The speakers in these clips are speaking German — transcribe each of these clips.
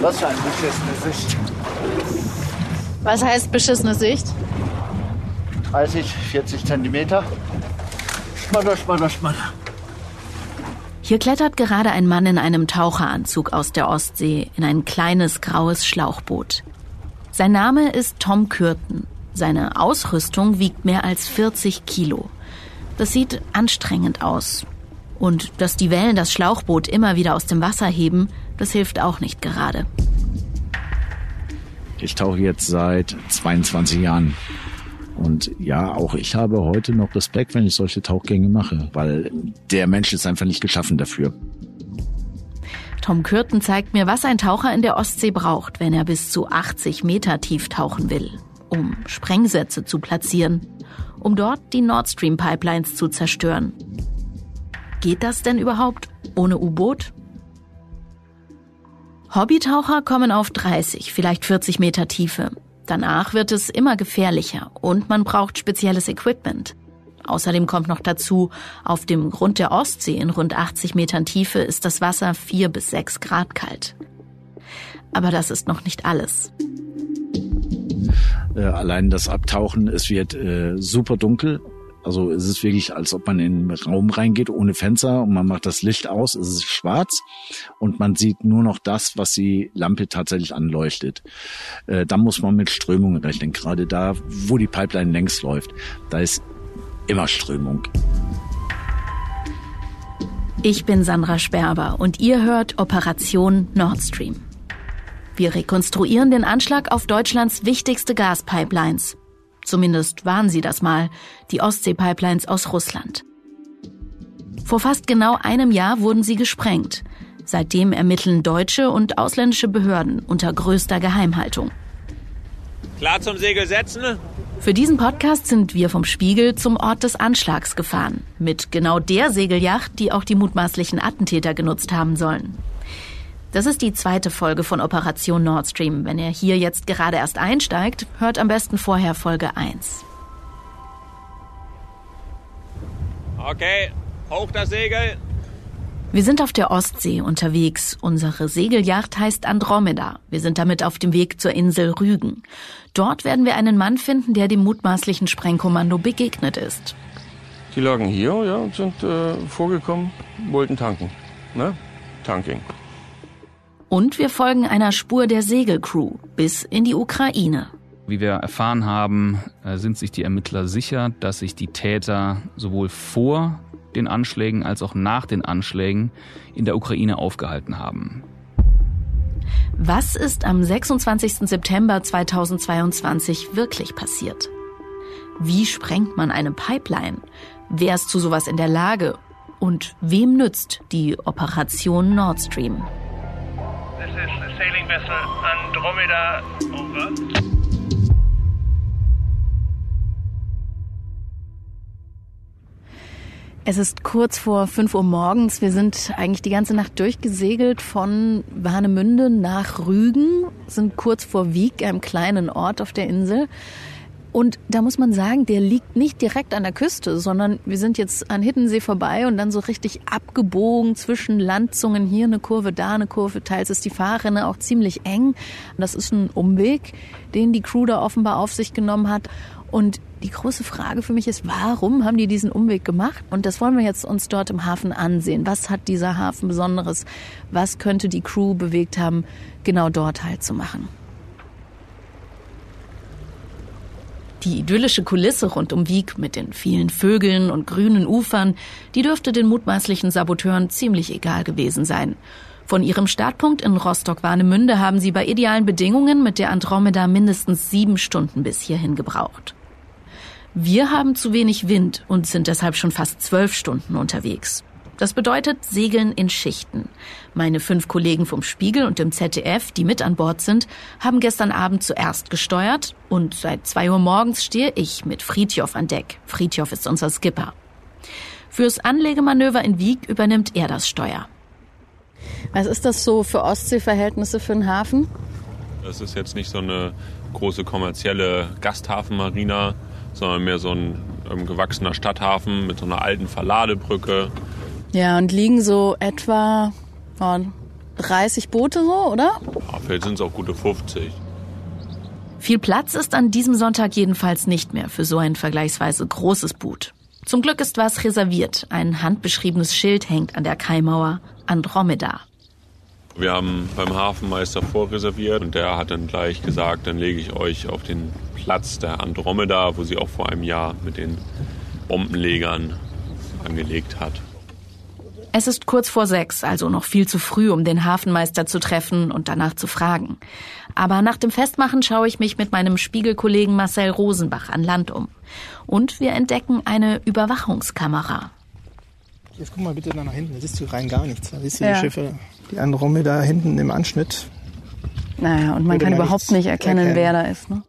Was für eine beschissene Sicht. Was heißt beschissene Sicht? 30, 40 Zentimeter. Schmatter, schmatter, schmatter. Hier klettert gerade ein Mann in einem Taucheranzug aus der Ostsee in ein kleines graues Schlauchboot. Sein Name ist Tom Kürten. Seine Ausrüstung wiegt mehr als 40 Kilo. Das sieht anstrengend aus. Und dass die Wellen das Schlauchboot immer wieder aus dem Wasser heben, das hilft auch nicht gerade. Ich tauche jetzt seit 22 Jahren. Und ja, auch ich habe heute noch Respekt, wenn ich solche Tauchgänge mache, weil der Mensch ist einfach nicht geschaffen dafür. Tom Kürten zeigt mir, was ein Taucher in der Ostsee braucht, wenn er bis zu 80 Meter tief tauchen will, um Sprengsätze zu platzieren, um dort die Nord Stream Pipelines zu zerstören. Geht das denn überhaupt ohne U-Boot? Hobbytaucher kommen auf 30, vielleicht 40 Meter Tiefe. Danach wird es immer gefährlicher und man braucht spezielles Equipment. Außerdem kommt noch dazu, auf dem Grund der Ostsee in rund 80 Metern Tiefe ist das Wasser 4 bis 6 Grad kalt. Aber das ist noch nicht alles. Äh, allein das Abtauchen, es wird äh, super dunkel also es ist wirklich, als ob man in einen Raum reingeht ohne Fenster und man macht das Licht aus, es ist schwarz und man sieht nur noch das, was die Lampe tatsächlich anleuchtet. Äh, dann muss man mit Strömungen rechnen, gerade da, wo die Pipeline längs läuft. Da ist immer Strömung. Ich bin Sandra Sperber und ihr hört Operation Nord Stream. Wir rekonstruieren den Anschlag auf Deutschlands wichtigste Gaspipelines Zumindest waren sie das mal, die Ostsee-Pipelines aus Russland. Vor fast genau einem Jahr wurden sie gesprengt. Seitdem ermitteln deutsche und ausländische Behörden unter größter Geheimhaltung. Klar zum Segel setzen? Für diesen Podcast sind wir vom Spiegel zum Ort des Anschlags gefahren. Mit genau der Segelyacht, die auch die mutmaßlichen Attentäter genutzt haben sollen. Das ist die zweite Folge von Operation Nord Stream. Wenn ihr hier jetzt gerade erst einsteigt, hört am besten vorher Folge 1. Okay, hoch das Segel. Wir sind auf der Ostsee unterwegs. Unsere Segelyacht heißt Andromeda. Wir sind damit auf dem Weg zur Insel Rügen. Dort werden wir einen Mann finden, der dem mutmaßlichen Sprengkommando begegnet ist. Die lagen hier, ja, und sind äh, vorgekommen, wollten tanken. Ne? Tanking. Und wir folgen einer Spur der Segelcrew bis in die Ukraine. Wie wir erfahren haben, äh, sind sich die Ermittler sicher, dass sich die Täter sowohl vor den Anschlägen als auch nach den Anschlägen in der Ukraine aufgehalten haben. Was ist am 26. September 2022 wirklich passiert? Wie sprengt man eine Pipeline? Wer ist zu sowas in der Lage? Und wem nützt die Operation Nord Stream? Is the sailing vessel Andromeda. Over. Es ist kurz vor 5 Uhr morgens. Wir sind eigentlich die ganze Nacht durchgesegelt von Warnemünde nach Rügen, sind kurz vor Wieg, einem kleinen Ort auf der Insel. Und da muss man sagen, der liegt nicht direkt an der Küste, sondern wir sind jetzt an Hiddensee vorbei und dann so richtig abgebogen zwischen Landzungen. Hier eine Kurve, da eine Kurve. Teils ist die Fahrrinne auch ziemlich eng. Das ist ein Umweg, den die Crew da offenbar auf sich genommen hat. Und die große Frage für mich ist, warum haben die diesen Umweg gemacht? Und das wollen wir jetzt uns dort im Hafen ansehen. Was hat dieser Hafen Besonderes? Was könnte die Crew bewegt haben, genau dort halt zu machen? Die idyllische Kulisse rund um Wieg mit den vielen Vögeln und grünen Ufern, die dürfte den mutmaßlichen Saboteuren ziemlich egal gewesen sein. Von ihrem Startpunkt in Rostock-Warnemünde haben sie bei idealen Bedingungen mit der Andromeda mindestens sieben Stunden bis hierhin gebraucht. Wir haben zu wenig Wind und sind deshalb schon fast zwölf Stunden unterwegs. Das bedeutet Segeln in Schichten. Meine fünf Kollegen vom Spiegel und dem ZDF, die mit an Bord sind, haben gestern Abend zuerst gesteuert und seit zwei Uhr morgens stehe ich mit Friedjof an Deck. Friedjof ist unser Skipper. Fürs Anlegemanöver in Wieg übernimmt er das Steuer. Was ist das so für Ostseeverhältnisse für einen Hafen? Das ist jetzt nicht so eine große kommerzielle Gasthafenmarina, sondern mehr so ein ähm, gewachsener Stadthafen mit so einer alten Verladebrücke ja, und liegen so etwa oh, 30 Boote so, oder? Ja, vielleicht sind es auch gute 50. Viel Platz ist an diesem Sonntag jedenfalls nicht mehr für so ein vergleichsweise großes Boot. Zum Glück ist was reserviert. Ein handbeschriebenes Schild hängt an der Kaimauer. Andromeda. Wir haben beim Hafenmeister vorreserviert und der hat dann gleich gesagt, dann lege ich euch auf den Platz der Andromeda, wo sie auch vor einem Jahr mit den Bombenlegern angelegt hat. Es ist kurz vor sechs, also noch viel zu früh, um den Hafenmeister zu treffen und danach zu fragen. Aber nach dem Festmachen schaue ich mich mit meinem Spiegelkollegen Marcel Rosenbach an Land um. Und wir entdecken eine Überwachungskamera. Jetzt guck mal bitte nach hinten, da siehst du rein gar nichts. Da siehst du Ja. die Schiffe, die Andromeda hinten im Anschnitt. Naja, und man Würde kann man überhaupt nicht erkennen, erkennen. wer da ist. Ne?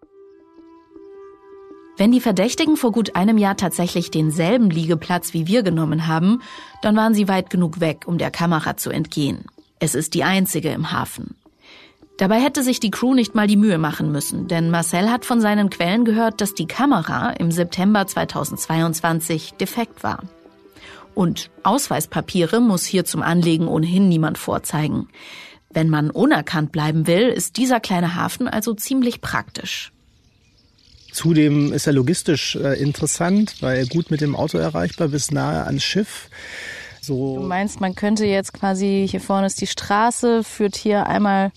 Wenn die Verdächtigen vor gut einem Jahr tatsächlich denselben Liegeplatz wie wir genommen haben, dann waren sie weit genug weg, um der Kamera zu entgehen. Es ist die einzige im Hafen. Dabei hätte sich die Crew nicht mal die Mühe machen müssen, denn Marcel hat von seinen Quellen gehört, dass die Kamera im September 2022 defekt war. Und Ausweispapiere muss hier zum Anlegen ohnehin niemand vorzeigen. Wenn man unerkannt bleiben will, ist dieser kleine Hafen also ziemlich praktisch. Zudem ist er logistisch äh, interessant, weil er gut mit dem Auto erreichbar bis nahe ans Schiff. So Du meinst, man könnte jetzt quasi, hier vorne ist die Straße, führt hier einmal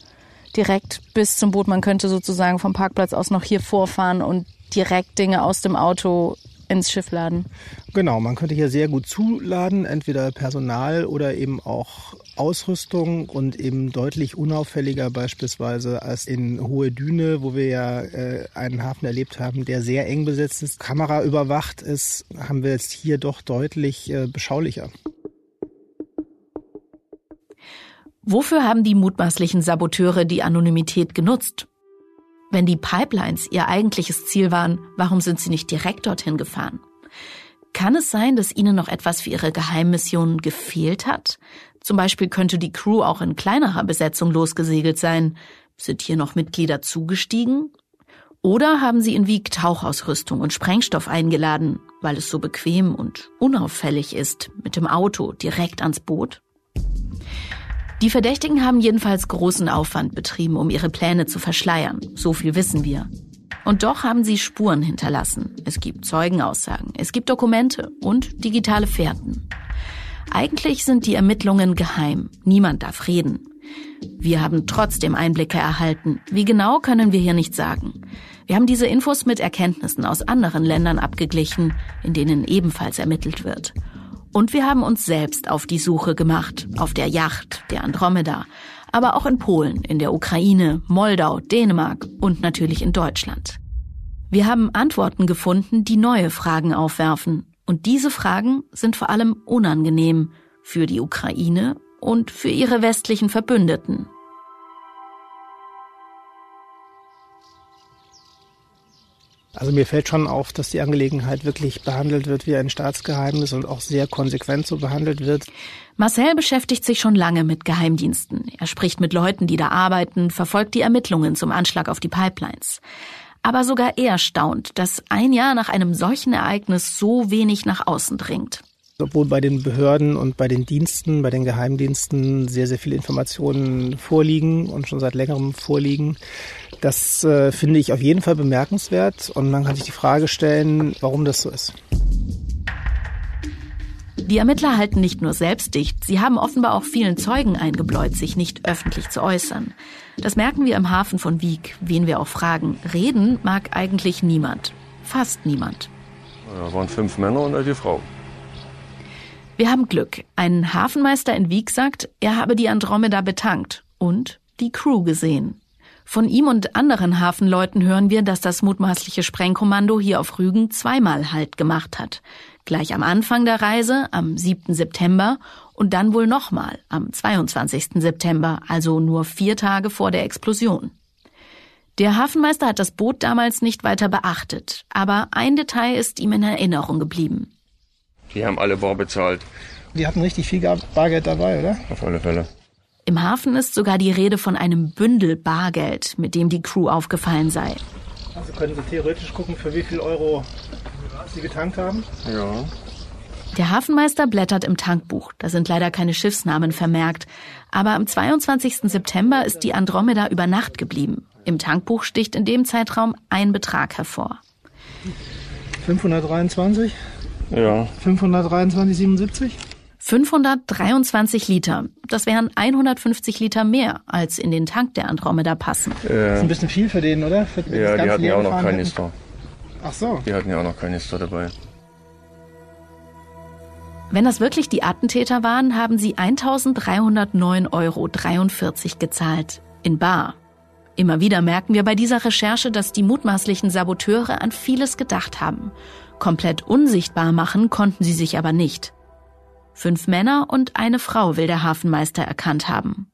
direkt bis zum Boot. Man könnte sozusagen vom Parkplatz aus noch hier vorfahren und direkt Dinge aus dem Auto ins Schiff laden. Genau, man könnte hier sehr gut zuladen, entweder Personal oder eben auch Ausrüstung und eben deutlich unauffälliger beispielsweise als in Hohe Düne, wo wir ja äh, einen Hafen erlebt haben, der sehr eng besetzt ist, Kamera überwacht ist, haben wir jetzt hier doch deutlich äh, beschaulicher. Wofür haben die mutmaßlichen Saboteure die Anonymität genutzt? Wenn die Pipelines ihr eigentliches Ziel waren, warum sind sie nicht direkt dorthin gefahren? Kann es sein, dass ihnen noch etwas für ihre Geheimmission gefehlt hat? Zum Beispiel könnte die Crew auch in kleinerer Besetzung losgesegelt sein. Sind hier noch Mitglieder zugestiegen? Oder haben sie in Wieg Tauchausrüstung und Sprengstoff eingeladen, weil es so bequem und unauffällig ist, mit dem Auto direkt ans Boot? Die Verdächtigen haben jedenfalls großen Aufwand betrieben, um ihre Pläne zu verschleiern. So viel wissen wir. Und doch haben sie Spuren hinterlassen. Es gibt Zeugenaussagen, es gibt Dokumente und digitale Fährten. Eigentlich sind die Ermittlungen geheim. Niemand darf reden. Wir haben trotzdem Einblicke erhalten. Wie genau können wir hier nicht sagen. Wir haben diese Infos mit Erkenntnissen aus anderen Ländern abgeglichen, in denen ebenfalls ermittelt wird. Und wir haben uns selbst auf die Suche gemacht, auf der Yacht, der Andromeda, aber auch in Polen, in der Ukraine, Moldau, Dänemark und natürlich in Deutschland. Wir haben Antworten gefunden, die neue Fragen aufwerfen. Und diese Fragen sind vor allem unangenehm für die Ukraine und für ihre westlichen Verbündeten. Also mir fällt schon auf, dass die Angelegenheit wirklich behandelt wird wie ein Staatsgeheimnis und auch sehr konsequent so behandelt wird. Marcel beschäftigt sich schon lange mit Geheimdiensten. Er spricht mit Leuten, die da arbeiten, verfolgt die Ermittlungen zum Anschlag auf die Pipelines. Aber sogar er staunt, dass ein Jahr nach einem solchen Ereignis so wenig nach außen dringt. Obwohl bei den Behörden und bei den Diensten, bei den Geheimdiensten sehr, sehr viele Informationen vorliegen und schon seit längerem vorliegen. Das äh, finde ich auf jeden Fall bemerkenswert und man kann sich die Frage stellen, warum das so ist. Die Ermittler halten nicht nur selbst dicht, sie haben offenbar auch vielen Zeugen eingebläut, sich nicht öffentlich zu äußern. Das merken wir im Hafen von Wieg, wen wir auch fragen. Reden mag eigentlich niemand. Fast niemand. Da waren fünf Männer und eine Frau. Wir haben Glück. Ein Hafenmeister in Wieg sagt, er habe die Andromeda betankt und die Crew gesehen. Von ihm und anderen Hafenleuten hören wir, dass das mutmaßliche Sprengkommando hier auf Rügen zweimal Halt gemacht hat. Gleich am Anfang der Reise, am 7. September und dann wohl nochmal am 22. September, also nur vier Tage vor der Explosion. Der Hafenmeister hat das Boot damals nicht weiter beachtet, aber ein Detail ist ihm in Erinnerung geblieben. Die haben alle bar bezahlt. Die hatten richtig viel Bargeld dabei, oder? Auf alle Fälle. Im Hafen ist sogar die Rede von einem Bündel Bargeld, mit dem die Crew aufgefallen sei. Also können Sie theoretisch gucken, für wie viel Euro Sie getankt haben? Ja. Der Hafenmeister blättert im Tankbuch. Da sind leider keine Schiffsnamen vermerkt. Aber am 22. September ist die Andromeda über Nacht geblieben. Im Tankbuch sticht in dem Zeitraum ein Betrag hervor. 523? Ja. 523,77? 523 Liter. Das wären 150 Liter mehr, als in den Tank der Andromeda passen. Das ist ein bisschen viel für den, oder? Für Ja, die hatten ja auch noch. Kanister. Ach so. Die hatten ja auch noch Kanister dabei. Wenn das wirklich die Attentäter waren, haben sie 1.309,43 Euro gezahlt. In Bar. Immer wieder merken wir bei dieser Recherche, dass die mutmaßlichen Saboteure an vieles gedacht haben. Komplett unsichtbar machen konnten sie sich aber nicht. Fünf Männer und eine Frau will der Hafenmeister erkannt haben.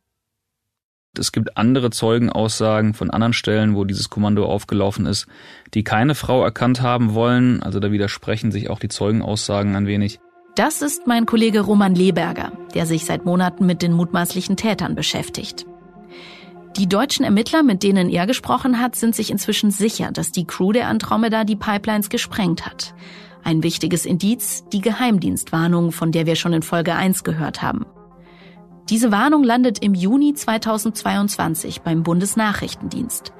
Es gibt andere Zeugenaussagen von anderen Stellen, wo dieses Kommando aufgelaufen ist, die keine Frau erkannt haben wollen. Also da widersprechen sich auch die Zeugenaussagen ein wenig. Das ist mein Kollege Roman Leberger, der sich seit Monaten mit den mutmaßlichen Tätern beschäftigt. Die deutschen Ermittler, mit denen er gesprochen hat, sind sich inzwischen sicher, dass die Crew der Andromeda die Pipelines gesprengt hat. Ein wichtiges Indiz, die Geheimdienstwarnung, von der wir schon in Folge 1 gehört haben. Diese Warnung landet im Juni 2022 beim Bundesnachrichtendienst.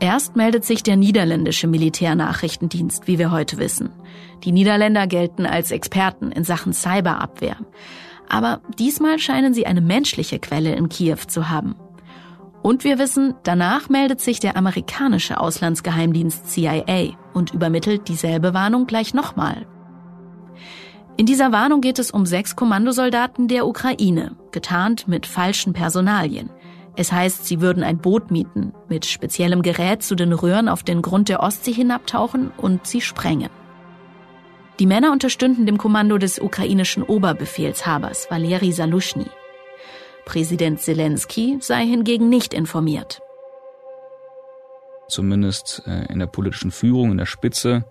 Erst meldet sich der niederländische Militärnachrichtendienst, wie wir heute wissen. Die Niederländer gelten als Experten in Sachen Cyberabwehr. Aber diesmal scheinen sie eine menschliche Quelle in Kiew zu haben. Und wir wissen, danach meldet sich der amerikanische Auslandsgeheimdienst CIA und übermittelt dieselbe Warnung gleich nochmal. In dieser Warnung geht es um sechs Kommandosoldaten der Ukraine, getarnt mit falschen Personalien. Es heißt, sie würden ein Boot mieten, mit speziellem Gerät zu den Röhren auf den Grund der Ostsee hinabtauchen und sie sprengen. Die Männer unterstünden dem Kommando des ukrainischen Oberbefehlshabers Valeri Salushny. Präsident Zelensky sei hingegen nicht informiert. Zumindest äh, in der politischen Führung, in der Spitze,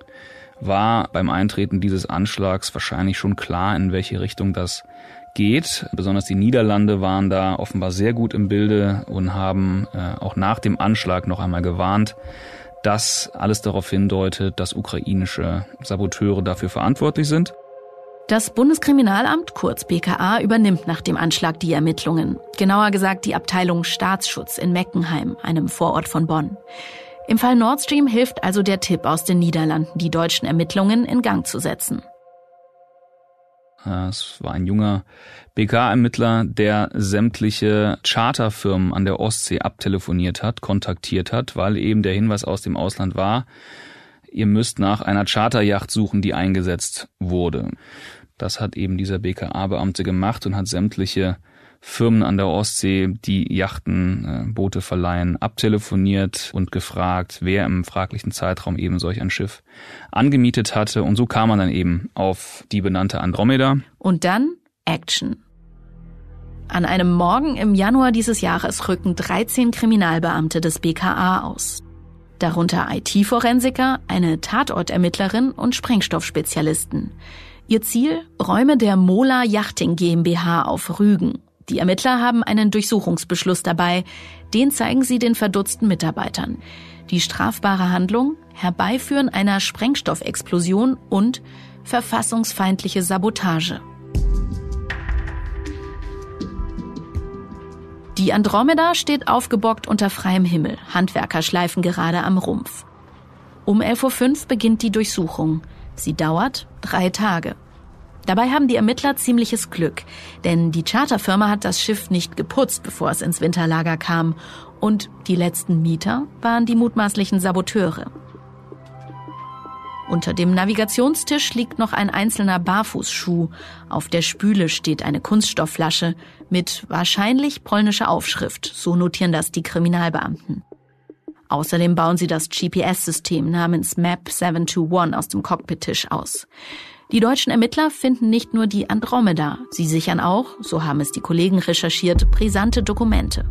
war beim Eintreten dieses Anschlags wahrscheinlich schon klar, in welche Richtung das geht. Besonders die Niederlande waren da offenbar sehr gut im Bilde und haben äh, auch nach dem Anschlag noch einmal gewarnt, dass alles darauf hindeutet, dass ukrainische Saboteure dafür verantwortlich sind. Das Bundeskriminalamt, kurz BKA, übernimmt nach dem Anschlag die Ermittlungen. Genauer gesagt die Abteilung Staatsschutz in Meckenheim, einem Vorort von Bonn. Im Fall Nord Stream hilft also der Tipp aus den Niederlanden, die deutschen Ermittlungen in Gang zu setzen. Es war ein junger BK-Ermittler, der sämtliche Charterfirmen an der Ostsee abtelefoniert hat, kontaktiert hat, weil eben der Hinweis aus dem Ausland war, ihr müsst nach einer Charterjacht suchen, die eingesetzt wurde. Das hat eben dieser BKA-Beamte gemacht und hat sämtliche Firmen an der Ostsee, die Yachten, äh, Boote verleihen, abtelefoniert und gefragt, wer im fraglichen Zeitraum eben solch ein Schiff angemietet hatte. Und so kam man dann eben auf die benannte Andromeda. Und dann Action. An einem Morgen im Januar dieses Jahres rücken 13 Kriminalbeamte des BKA aus. Darunter IT-Forensiker, eine Tatortermittlerin und Sprengstoffspezialisten. Ihr Ziel? Räume der Mola Yachting GmbH auf Rügen. Die Ermittler haben einen Durchsuchungsbeschluss dabei. Den zeigen sie den verdutzten Mitarbeitern. Die strafbare Handlung? Herbeiführen einer Sprengstoffexplosion und verfassungsfeindliche Sabotage. Die Andromeda steht aufgebockt unter freiem Himmel. Handwerker schleifen gerade am Rumpf. Um 11.05 Uhr beginnt die Durchsuchung. Sie dauert drei Tage. Dabei haben die Ermittler ziemliches Glück, denn die Charterfirma hat das Schiff nicht geputzt, bevor es ins Winterlager kam. Und die letzten Mieter waren die mutmaßlichen Saboteure. Unter dem Navigationstisch liegt noch ein einzelner Barfußschuh. Auf der Spüle steht eine Kunststoffflasche mit wahrscheinlich polnischer Aufschrift. So notieren das die Kriminalbeamten. Außerdem bauen sie das GPS-System namens Map 721 aus dem Cockpittisch aus. Die deutschen Ermittler finden nicht nur die Andromeda, sie sichern auch, so haben es die Kollegen recherchiert, brisante Dokumente.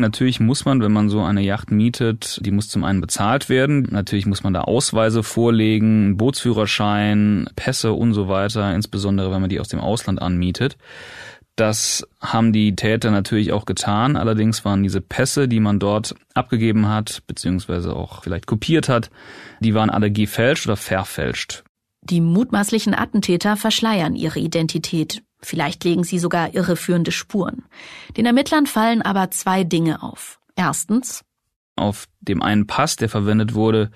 Natürlich muss man, wenn man so eine Yacht mietet, die muss zum einen bezahlt werden. Natürlich muss man da Ausweise vorlegen, Bootsführerschein, Pässe und so weiter, insbesondere wenn man die aus dem Ausland anmietet. Das haben die Täter natürlich auch getan. Allerdings waren diese Pässe, die man dort abgegeben hat, beziehungsweise auch vielleicht kopiert hat, die waren alle gefälscht oder verfälscht. Die mutmaßlichen Attentäter verschleiern ihre Identität. Vielleicht legen sie sogar irreführende Spuren. Den Ermittlern fallen aber zwei Dinge auf. Erstens, auf dem einen Pass, der verwendet wurde,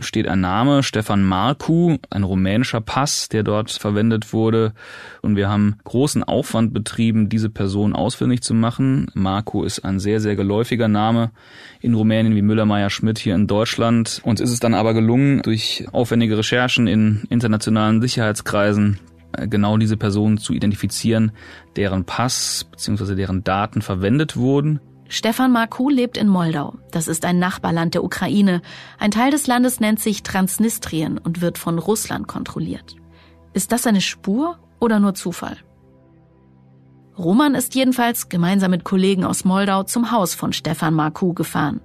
steht ein Name, Stefan Marku, ein rumänischer Pass, der dort verwendet wurde. Und wir haben großen Aufwand betrieben, diese Person ausfindig zu machen. Marku ist ein sehr, sehr geläufiger Name in Rumänien wie Müller-Meyer-Schmidt hier in Deutschland. Uns ist es dann aber gelungen, durch aufwendige Recherchen in internationalen Sicherheitskreisen genau diese Person zu identifizieren, deren Pass bzw. deren Daten verwendet wurden. Stefan Marku lebt in Moldau. Das ist ein Nachbarland der Ukraine. Ein Teil des Landes nennt sich Transnistrien und wird von Russland kontrolliert. Ist das eine Spur oder nur Zufall? Roman ist jedenfalls gemeinsam mit Kollegen aus Moldau zum Haus von Stefan Marku gefahren.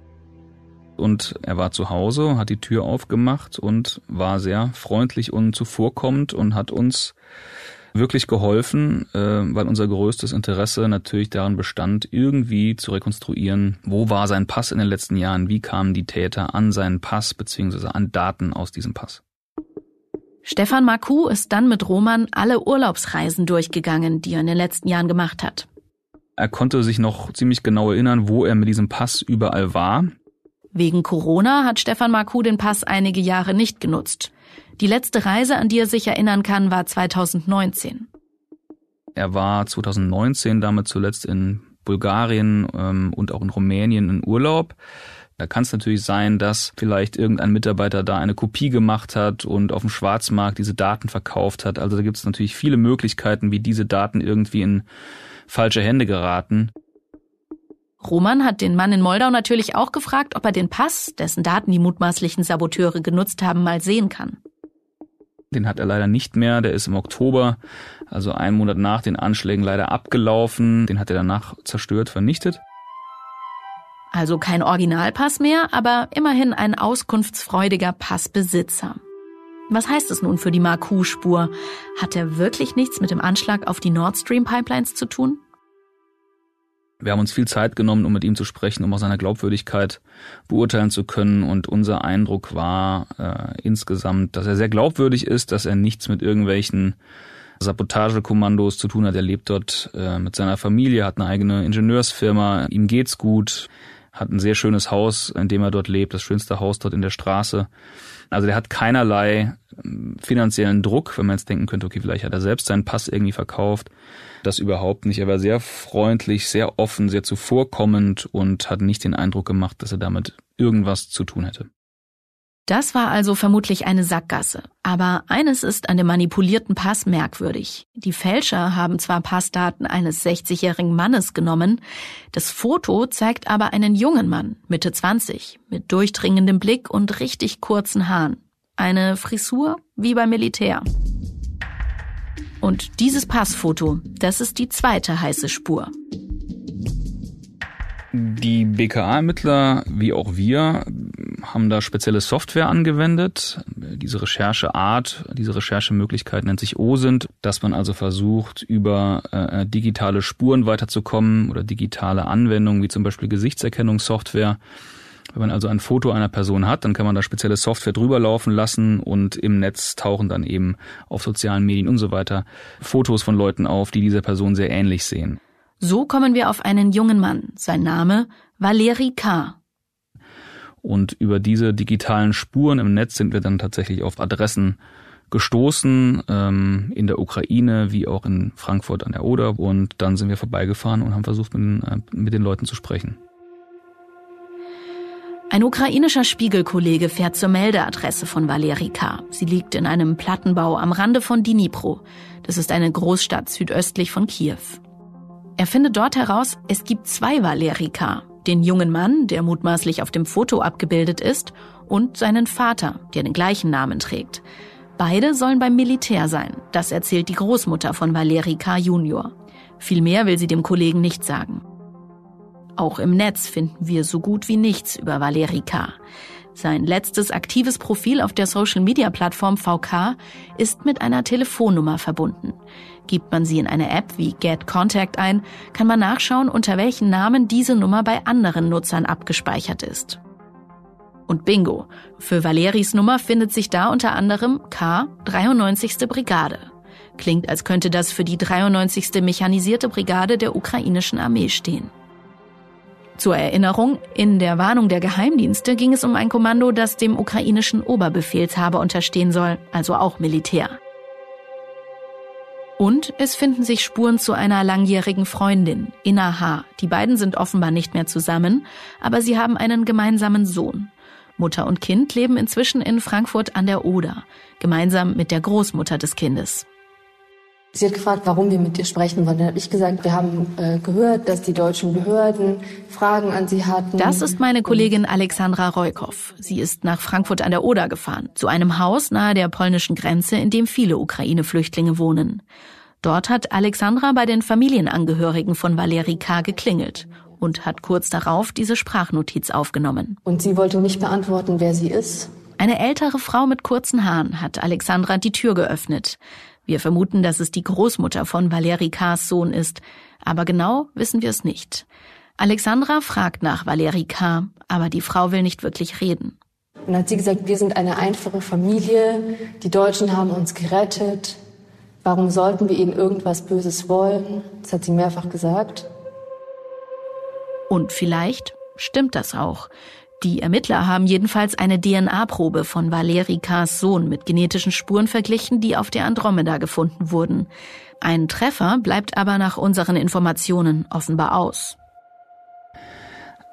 Und er war zu Hause, hat die Tür aufgemacht und war sehr freundlich und zuvorkommend und hat uns wirklich geholfen, äh, weil unser größtes Interesse natürlich daran bestand, irgendwie zu rekonstruieren, wo war sein Pass in den letzten Jahren, wie kamen die Täter an seinen Pass beziehungsweise an Daten aus diesem Pass. Stefan Marcoux ist dann mit Roman alle Urlaubsreisen durchgegangen, die er in den letzten Jahren gemacht hat. Er konnte sich noch ziemlich genau erinnern, wo er mit diesem Pass überall war. Wegen Corona hat Stefan Marcoux den Pass einige Jahre nicht genutzt. Die letzte Reise, an die er sich erinnern kann, war 2019. Er war 2019 damit zuletzt in Bulgarien ähm, und auch in Rumänien in Urlaub. Da kann es natürlich sein, dass vielleicht irgendein Mitarbeiter da eine Kopie gemacht hat und auf dem Schwarzmarkt diese Daten verkauft hat. Also da gibt es natürlich viele Möglichkeiten, wie diese Daten irgendwie in falsche Hände geraten. Roman hat den Mann in Moldau natürlich auch gefragt, ob er den Pass, dessen Daten die mutmaßlichen Saboteure genutzt haben, mal sehen kann. Den hat er leider nicht mehr. Der ist im Oktober, also einen Monat nach den Anschlägen, leider abgelaufen. Den hat er danach zerstört, vernichtet. Also kein Originalpass mehr, aber immerhin ein auskunftsfreudiger Passbesitzer. Was heißt es nun für die Marku-Spur? Hat er wirklich nichts mit dem Anschlag auf die Nord Stream Pipelines zu tun? Wir haben uns viel Zeit genommen, um mit ihm zu sprechen, um auch seine Glaubwürdigkeit beurteilen zu können. Und unser Eindruck war äh, insgesamt, dass er sehr glaubwürdig ist, dass er nichts mit irgendwelchen Sabotagekommandos zu tun hat. Er lebt dort äh, mit seiner Familie, hat eine eigene Ingenieursfirma, ihm geht's gut, hat ein sehr schönes Haus, in dem er dort lebt, das schönste Haus dort in der Straße. Also der hat keinerlei ähm, finanziellen Druck, wenn man jetzt denken könnte, okay, vielleicht hat er selbst seinen Pass irgendwie verkauft. Das überhaupt nicht. Er war sehr freundlich, sehr offen, sehr zuvorkommend und hat nicht den Eindruck gemacht, dass er damit irgendwas zu tun hätte. Das war also vermutlich eine Sackgasse. Aber eines ist an dem manipulierten Pass merkwürdig. Die Fälscher haben zwar Passdaten eines 60-jährigen Mannes genommen, das Foto zeigt aber einen jungen Mann, Mitte 20, mit durchdringendem Blick und richtig kurzen Haaren. Eine Frisur wie beim Militär. Und dieses Passfoto, das ist die zweite heiße Spur. Die BKA-Ermittler, wie auch wir, haben da spezielle Software angewendet. Diese Rechercheart, diese Recherchemöglichkeit nennt sich OSINT, dass man also versucht, über äh, digitale Spuren weiterzukommen oder digitale Anwendungen, wie zum Beispiel Gesichtserkennungssoftware. Wenn man also ein Foto einer Person hat, dann kann man da spezielle Software drüber laufen lassen und im Netz tauchen dann eben auf sozialen Medien und so weiter Fotos von Leuten auf, die dieser Person sehr ähnlich sehen. So kommen wir auf einen jungen Mann. Sein Name Valeri K. Und über diese digitalen Spuren im Netz sind wir dann tatsächlich auf Adressen gestoßen, ähm, in der Ukraine wie auch in Frankfurt an der Oder. Und dann sind wir vorbeigefahren und haben versucht, mit äh, mit den Leuten zu sprechen. Ein ukrainischer Spiegelkollege fährt zur Meldeadresse von Valeri K. Sie liegt in einem Plattenbau am Rande von Dnipro. Das ist eine Großstadt südöstlich von Kiew. Er findet dort heraus, es gibt zwei Valeri K den jungen Mann, der mutmaßlich auf dem Foto abgebildet ist, und seinen Vater, der den gleichen Namen trägt. Beide sollen beim Militär sein, das erzählt die Großmutter von Valeri K. Junior. Viel mehr will sie dem Kollegen nicht sagen. Auch im Netz finden wir so gut wie nichts über Valeri K. Sein letztes aktives Profil auf der Social-Media-Plattform VK ist mit einer Telefonnummer verbunden. Gibt man sie in eine App wie Get Contact ein, kann man nachschauen, unter welchen Namen diese Nummer bei anderen Nutzern abgespeichert ist. Und bingo, für Valeris Nummer findet sich da unter anderem K 93. Brigade. Klingt, als könnte das für die 93. Mechanisierte Brigade der ukrainischen Armee stehen. Zur Erinnerung, in der Warnung der Geheimdienste ging es um ein Kommando, das dem ukrainischen Oberbefehlshaber unterstehen soll, also auch Militär. Und es finden sich Spuren zu einer langjährigen Freundin, Inna H. Die beiden sind offenbar nicht mehr zusammen, aber sie haben einen gemeinsamen Sohn. Mutter und Kind leben inzwischen in Frankfurt an der Oder, gemeinsam mit der Großmutter des Kindes. Sie hat gefragt, warum wir mit ihr sprechen wollen. Dann habe ich gesagt, wir haben äh, gehört, dass die deutschen Behörden Fragen an sie hatten. Das ist meine Kollegin Alexandra Reukow. Sie ist nach Frankfurt an der Oder gefahren, zu einem Haus nahe der polnischen Grenze, in dem viele Ukraine-Flüchtlinge wohnen. Dort hat Alexandra bei den Familienangehörigen von Valerie K. geklingelt und hat kurz darauf diese Sprachnotiz aufgenommen. Und sie wollte nicht beantworten, wer sie ist. Eine ältere Frau mit kurzen Haaren hat Alexandra die Tür geöffnet. Wir vermuten, dass es die Großmutter von Valerie K.s Sohn ist, aber genau wissen wir es nicht. Alexandra fragt nach Valerie K., aber die Frau will nicht wirklich reden. Und dann hat sie gesagt, wir sind eine einfache Familie, die Deutschen haben uns gerettet. Warum sollten wir ihnen irgendwas Böses wollen? Das hat sie mehrfach gesagt. Und vielleicht stimmt das auch. Die Ermittler haben jedenfalls eine DNA-Probe von Valerikas Sohn mit genetischen Spuren verglichen, die auf der Andromeda gefunden wurden. Ein Treffer bleibt aber nach unseren Informationen offenbar aus.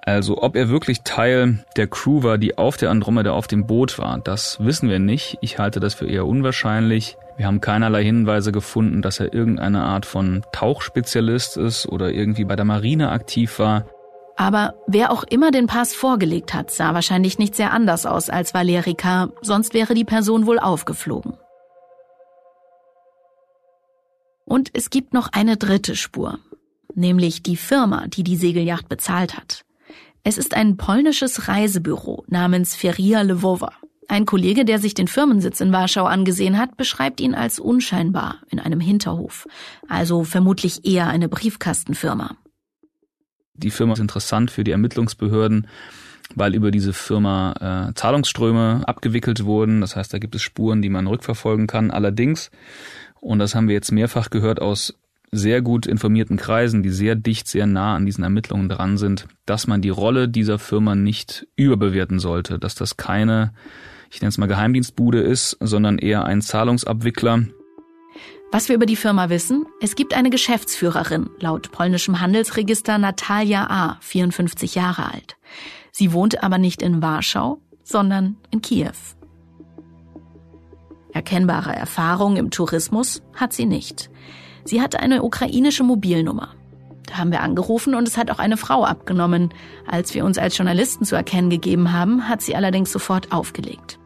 Also ob er wirklich Teil der Crew war, die auf der Andromeda auf dem Boot war, das wissen wir nicht. Ich halte das für eher unwahrscheinlich. Wir haben keinerlei Hinweise gefunden, dass er irgendeine Art von Tauchspezialist ist oder irgendwie bei der Marine aktiv war. Aber wer auch immer den Pass vorgelegt hat, sah wahrscheinlich nicht sehr anders aus als Valerika, sonst wäre die Person wohl aufgeflogen. Und es gibt noch eine dritte Spur, nämlich die Firma, die die Segelyacht bezahlt hat. Es ist ein polnisches Reisebüro namens Feria Lwowa. Ein Kollege, der sich den Firmensitz in Warschau angesehen hat, beschreibt ihn als unscheinbar in einem Hinterhof, also vermutlich eher eine Briefkastenfirma. Die Firma ist interessant für die Ermittlungsbehörden, weil über diese Firma äh, Zahlungsströme abgewickelt wurden. Das heißt, da gibt es Spuren, die man rückverfolgen kann. Allerdings, und das haben wir jetzt mehrfach gehört aus sehr gut informierten Kreisen, die sehr dicht, sehr nah an diesen Ermittlungen dran sind, dass man die Rolle dieser Firma nicht überbewerten sollte, dass das keine, ich nenne es mal Geheimdienstbude ist, sondern eher ein Zahlungsabwickler, was wir über die Firma wissen, es gibt eine Geschäftsführerin, laut polnischem Handelsregister Natalia A., 54 Jahre alt. Sie wohnt aber nicht in Warschau, sondern in Kiew. Erkennbare Erfahrung im Tourismus hat sie nicht. Sie hat eine ukrainische Mobilnummer. Da haben wir angerufen und es hat auch eine Frau abgenommen. Als wir uns als Journalisten zu erkennen gegeben haben, hat sie allerdings sofort aufgelegt.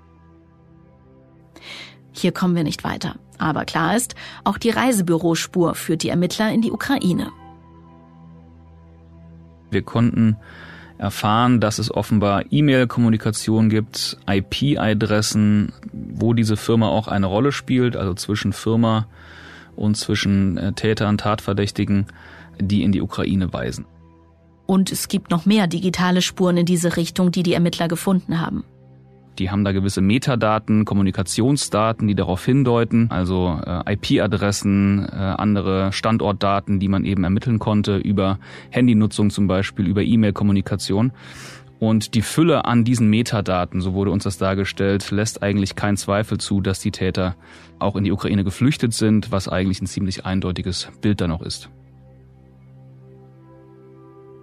Hier kommen wir nicht weiter. Aber klar ist, auch die Reisebürospur führt die Ermittler in die Ukraine. Wir konnten erfahren, dass es offenbar E-Mail-Kommunikation gibt, IP-Adressen, wo diese Firma auch eine Rolle spielt, also zwischen Firma und zwischen äh, Tätern, Tatverdächtigen, die in die Ukraine weisen. Und es gibt noch mehr digitale Spuren in diese Richtung, die die Ermittler gefunden haben. Die haben da gewisse Metadaten, Kommunikationsdaten, die darauf hindeuten, also äh, IP-Adressen, äh, andere Standortdaten, die man eben ermitteln konnte über Handynutzung zum Beispiel, über E-Mail-Kommunikation. Und die Fülle an diesen Metadaten, so wurde uns das dargestellt, lässt eigentlich keinen Zweifel zu, dass die Täter auch in die Ukraine geflüchtet sind, was eigentlich ein ziemlich eindeutiges Bild da noch ist.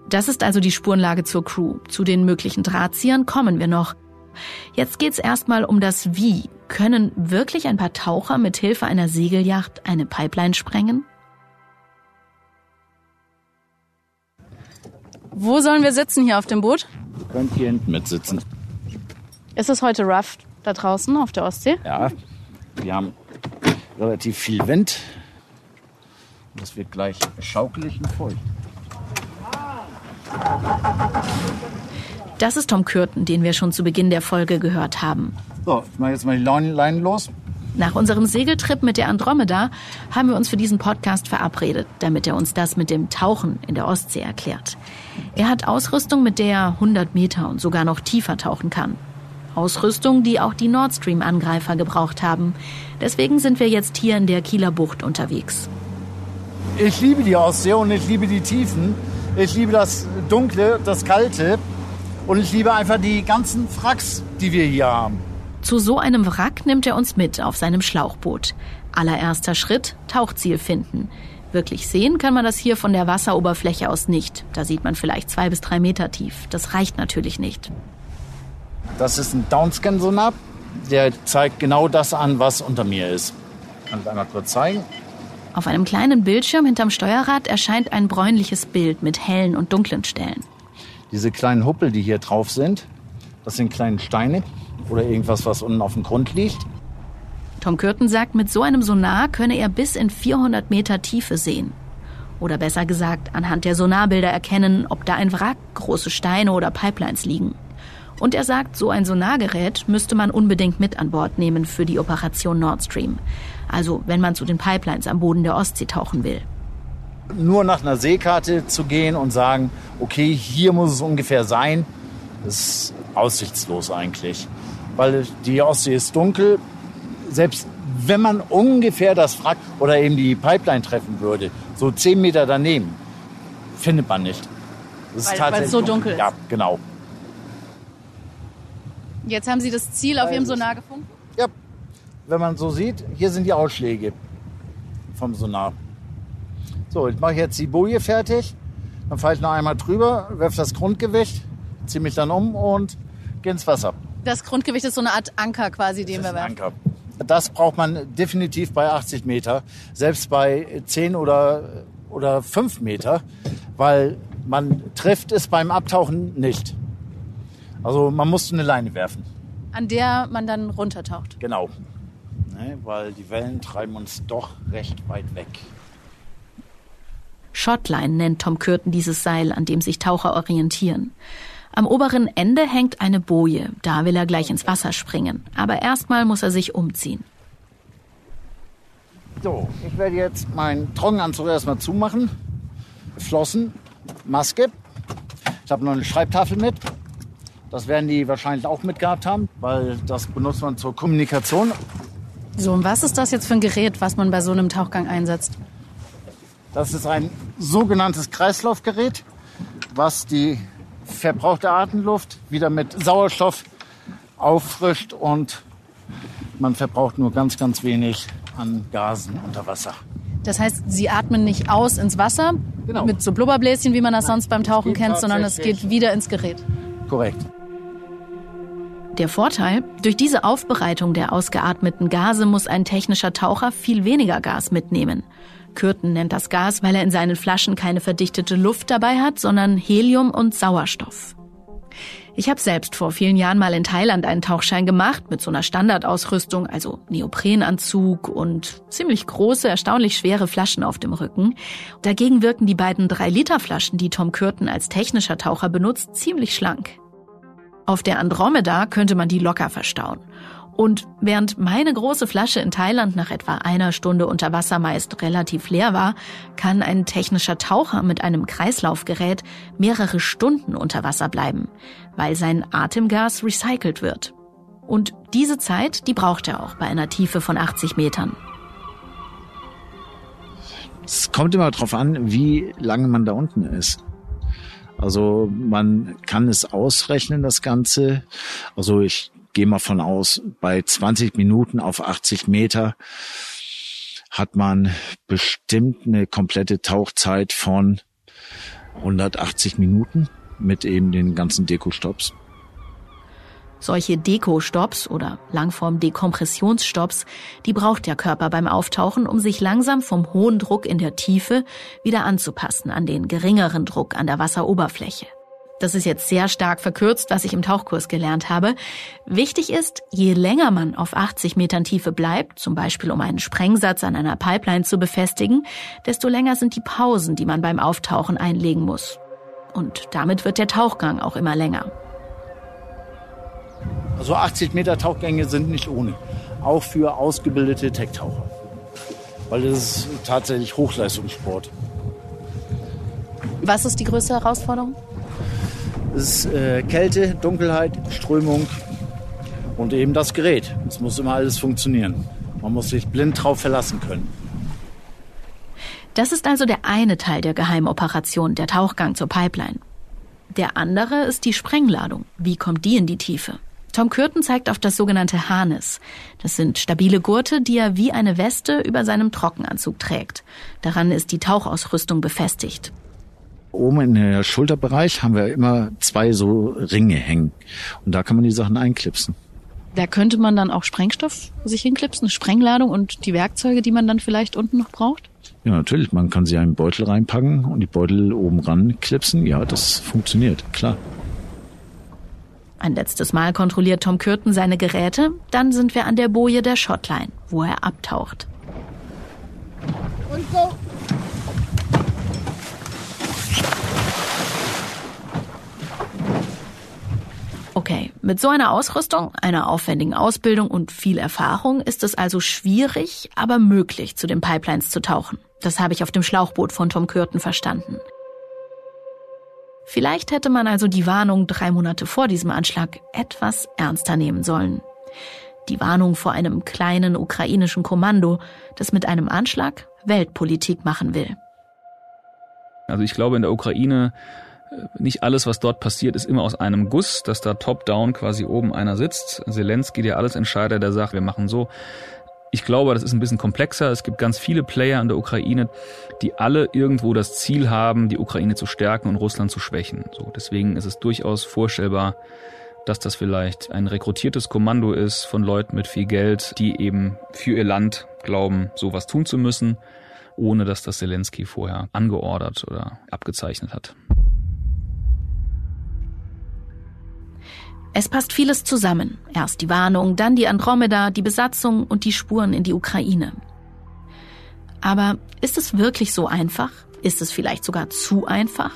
Das ist also die Spurenlage zur Crew. Zu den möglichen Drahtziehern kommen wir noch. Jetzt geht's erstmal um das Wie. Können wirklich ein paar Taucher mit Hilfe einer Segelyacht eine Pipeline sprengen? Wo sollen wir sitzen hier auf dem Boot? Ihr könnt hier hinten mitsitzen. Ist es heute rough da draußen auf der Ostsee? Ja, wir haben relativ viel Wind. Das wird gleich schaukelig und feucht. Das ist Tom Kürten, den wir schon zu Beginn der Folge gehört haben. So, ich mache jetzt mal die Leinen los. Nach unserem Segeltrip mit der Andromeda haben wir uns für diesen Podcast verabredet, damit er uns das mit dem Tauchen in der Ostsee erklärt. Er hat Ausrüstung, mit der er 100 Meter und sogar noch tiefer tauchen kann. Ausrüstung, die auch die Nord Stream-Angreifer gebraucht haben. Deswegen sind wir jetzt hier in der Kieler Bucht unterwegs. Ich liebe die Ostsee und ich liebe die Tiefen. Ich liebe das Dunkle, das Kalte und ich liebe einfach die ganzen Wracks, die wir hier haben. Zu so einem Wrack nimmt er uns mit auf seinem Schlauchboot. Allererster Schritt, Tauchziel finden. Wirklich sehen kann man das hier von der Wasseroberfläche aus nicht. Da sieht man vielleicht zwei bis drei Meter tief. Das reicht natürlich nicht. Das ist ein Downscan-Sonar. Der zeigt genau das an, was unter mir ist. Kann ich einmal kurz zeigen. Auf einem kleinen Bildschirm hinterm Steuerrad erscheint ein bräunliches Bild mit hellen und dunklen Stellen. Diese kleinen Huppel, die hier drauf sind, das sind kleine Steine oder irgendwas, was unten auf dem Grund liegt. Tom Kürten sagt, mit so einem Sonar könne er bis in 400 Meter Tiefe sehen. Oder besser gesagt, anhand der Sonarbilder erkennen, ob da ein Wrack, große Steine oder Pipelines liegen. Und er sagt, so ein Sonargerät müsste man unbedingt mit an Bord nehmen für die Operation Nord Stream. Also wenn man zu den Pipelines am Boden der Ostsee tauchen will. Nur nach einer Seekarte zu gehen und sagen, okay, hier muss es ungefähr sein, ist aussichtslos eigentlich. Weil die Ostsee ist dunkel, selbst wenn man ungefähr das Wrack oder eben die Pipeline treffen würde, so zehn Meter daneben, findet man nicht. Das weil, weil es so dunkel ist. Ja, genau. Jetzt haben Sie das Ziel auf Ihrem Sonar gefunden? Ja. Wenn man so sieht, hier sind die Ausschläge vom Sonar. So, ich mache jetzt die Boje fertig. Dann fahre ich noch einmal drüber, werfe das Grundgewicht, ziehe mich dann um und gehe ins Wasser. Das Grundgewicht ist so eine Art Anker quasi, den wir werfen. Anker. Das braucht man definitiv bei 80 Meter, selbst bei 10 oder, oder 5 Meter, weil man trifft es beim Abtauchen nicht. Also man muss eine Leine werfen. An der man dann runtertaucht. Genau. Ne, weil die Wellen treiben uns doch recht weit weg. Shotline nennt Tom Kürten dieses Seil, an dem sich Taucher orientieren. Am oberen Ende hängt eine Boje. Da will er gleich ins Wasser springen. Aber erstmal muss er sich umziehen. So, ich werde jetzt meinen Trockenanzug erstmal zumachen. Flossen, Maske. Ich habe noch eine Schreibtafel mit. Das werden die wahrscheinlich auch mitgehabt haben, weil das benutzt man zur Kommunikation. So, und was ist das jetzt für ein Gerät, was man bei so einem Tauchgang einsetzt? Das ist ein sogenanntes Kreislaufgerät, was die verbrauchte Atemluft wieder mit Sauerstoff auffrischt und man verbraucht nur ganz, ganz wenig an Gasen unter Wasser. Das heißt, Sie atmen nicht aus ins Wasser genau. mit so Blubberbläschen, wie man das sonst beim Tauchen kennt, sondern es geht wieder ins Gerät. Korrekt. Der Vorteil, durch diese Aufbereitung der ausgeatmeten Gase muss ein technischer Taucher viel weniger Gas mitnehmen. Kürten nennt das Gas, weil er in seinen Flaschen keine verdichtete Luft dabei hat, sondern Helium und Sauerstoff. Ich habe selbst vor vielen Jahren mal in Thailand einen Tauchschein gemacht mit so einer Standardausrüstung, also Neoprenanzug und ziemlich große, erstaunlich schwere Flaschen auf dem Rücken. Dagegen wirken die beiden 3-Liter-Flaschen, die Tom Kürten als technischer Taucher benutzt, ziemlich schlank. Auf der Andromeda könnte man die locker verstauen. Und während meine große Flasche in Thailand nach etwa einer Stunde unter Wasser meist relativ leer war, kann ein technischer Taucher mit einem Kreislaufgerät mehrere Stunden unter Wasser bleiben, weil sein Atemgas recycelt wird. Und diese Zeit, die braucht er auch bei einer Tiefe von 80 Metern. Es kommt immer darauf an, wie lange man da unten ist. Also man kann es ausrechnen, das Ganze. Also ich gehe mal von aus, bei 20 Minuten auf 80 Meter hat man bestimmt eine komplette Tauchzeit von 180 Minuten mit eben den ganzen Deko-Stops. Solche Deko-Stops oder Langform-Dekompressionsstops, die braucht der Körper beim Auftauchen, um sich langsam vom hohen Druck in der Tiefe wieder anzupassen an den geringeren Druck an der Wasseroberfläche. Das ist jetzt sehr stark verkürzt, was ich im Tauchkurs gelernt habe. Wichtig ist, je länger man auf 80 Metern Tiefe bleibt, zum Beispiel um einen Sprengsatz an einer Pipeline zu befestigen, desto länger sind die Pausen, die man beim Auftauchen einlegen muss. Und damit wird der Tauchgang auch immer länger. Also 80 Meter Tauchgänge sind nicht ohne. Auch für ausgebildete Tech-Taucher. Weil das ist tatsächlich Hochleistungssport. Was ist die größte Herausforderung? Es ist äh, Kälte, Dunkelheit, Strömung Und eben das Gerät. Es muss immer alles funktionieren. Man muss sich blind drauf verlassen können. Das ist also der eine Teil der Geheimoperation, der Tauchgang zur Pipeline. Der andere ist die Sprengladung. Wie kommt die in die Tiefe? Tom Kürten zeigt auf das sogenannte Harness. Das sind stabile Gurte, die er wie eine Weste über seinem Trockenanzug trägt. Daran ist die Tauchausrüstung befestigt. Oben in der Schulterbereich haben wir immer zwei so Ringe hängen. Und da kann man die Sachen einklipsen. Da könnte man dann auch Sprengstoff sich hinklipsen, Sprengladung und die Werkzeuge, die man dann vielleicht unten noch braucht? Ja, natürlich. Man kann sie in einen Beutel reinpacken und die Beutel oben ran klipsen. Ja, das funktioniert, klar. Ein letztes Mal kontrolliert Tom Kürten seine Geräte. Dann sind wir an der Boje der Shotline, wo er abtaucht. Mit so einer Ausrüstung, einer aufwendigen Ausbildung und viel Erfahrung ist es also schwierig, aber möglich, zu den Pipelines zu tauchen. Das habe ich auf dem Schlauchboot von Tom Kürten verstanden. Vielleicht hätte man also die Warnung drei Monate vor diesem Anschlag etwas ernster nehmen sollen. Die Warnung vor einem kleinen ukrainischen Kommando, das mit einem Anschlag Weltpolitik machen will. Also ich glaube, in der Ukraine nicht alles, was dort passiert, ist immer aus einem Guss, dass da top-down quasi oben einer sitzt. Zelensky, der alles Entscheider, der sagt, wir machen so. Ich glaube, das ist ein bisschen komplexer. Es gibt ganz viele Player in der Ukraine, die alle irgendwo das Ziel haben, die Ukraine zu stärken und Russland zu schwächen. So, deswegen ist es durchaus vorstellbar, dass das vielleicht ein rekrutiertes Kommando ist von Leuten mit viel Geld, die eben für ihr Land glauben, sowas tun zu müssen, ohne dass das Zelensky vorher angeordert oder abgezeichnet hat. Es passt vieles zusammen. Erst die Warnung, dann die Andromeda, die Besatzung und die Spuren in die Ukraine. Aber ist es wirklich so einfach? Ist es vielleicht sogar zu einfach?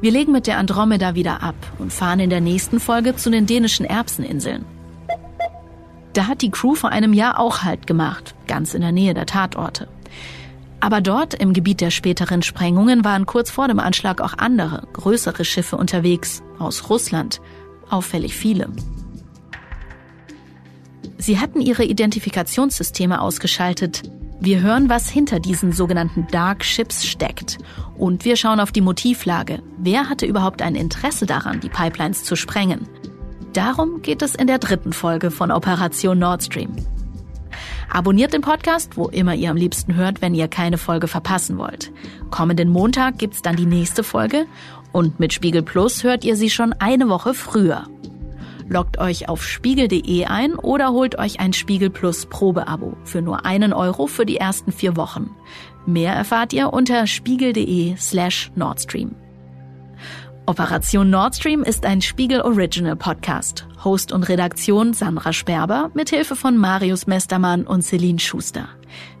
Wir legen mit der Andromeda wieder ab und fahren in der nächsten Folge zu den dänischen Erbseninseln. Da hat die Crew vor einem Jahr auch Halt gemacht, ganz in der Nähe der Tatorte. Aber dort, im Gebiet der späteren Sprengungen, waren kurz vor dem Anschlag auch andere, größere Schiffe unterwegs, aus Russland, auffällig viele. Sie hatten ihre Identifikationssysteme ausgeschaltet. Wir hören, was hinter diesen sogenannten Dark Ships steckt. Und wir schauen auf die Motivlage. Wer hatte überhaupt ein Interesse daran, die Pipelines zu sprengen? Darum geht es in der dritten Folge von Operation Nord Stream. Abonniert den Podcast, wo immer ihr am liebsten hört, wenn ihr keine Folge verpassen wollt. Kommenden Montag gibt's dann die nächste Folge und mit Spiegel Plus hört ihr sie schon eine Woche früher. Loggt euch auf spiegel.de ein oder holt euch ein Spiegel Plus Probeabo für nur einen Euro für die ersten vier Wochen. Mehr erfahrt ihr unter spiegel.de slash Nordstream. Operation Nord Stream ist ein Spiegel Original Podcast. Host und Redaktion Sandra Sperber mit Hilfe von Marius Mestermann und Celine Schuster.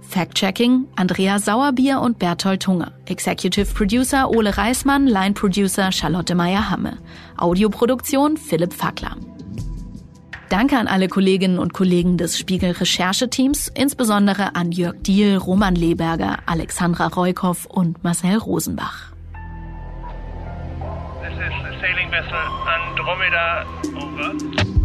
Fact-Checking Andrea Sauerbier und Berthold Tunge. Executive Producer Ole Reismann, Line Producer Charlotte Meyer-Hamme. Audioproduktion Philipp Fackler. Danke an alle Kolleginnen und Kollegen des Spiegel Rechercheteams, insbesondere an Jörg Diehl, Roman Leberger, Alexandra Reukow und Marcel Rosenbach. This is sailing vessel Andromeda. Over.